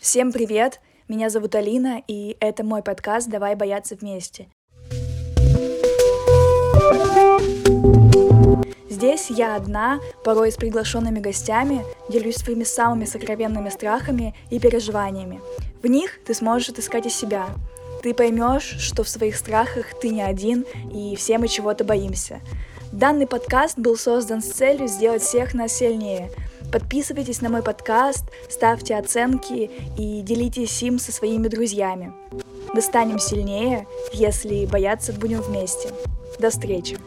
Всем привет! Меня зовут Алина, и это мой подкаст «Давай бояться вместе». Здесь я одна, порой с приглашенными гостями, делюсь своими самыми сокровенными страхами и переживаниями. В них ты сможешь отыскать и себя. Ты поймешь, что в своих страхах ты не один, и все мы чего-то боимся. Данный подкаст был создан с целью сделать всех нас сильнее – Подписывайтесь на мой подкаст, ставьте оценки и делитесь им со своими друзьями. Мы станем сильнее, если бояться будем вместе. До встречи!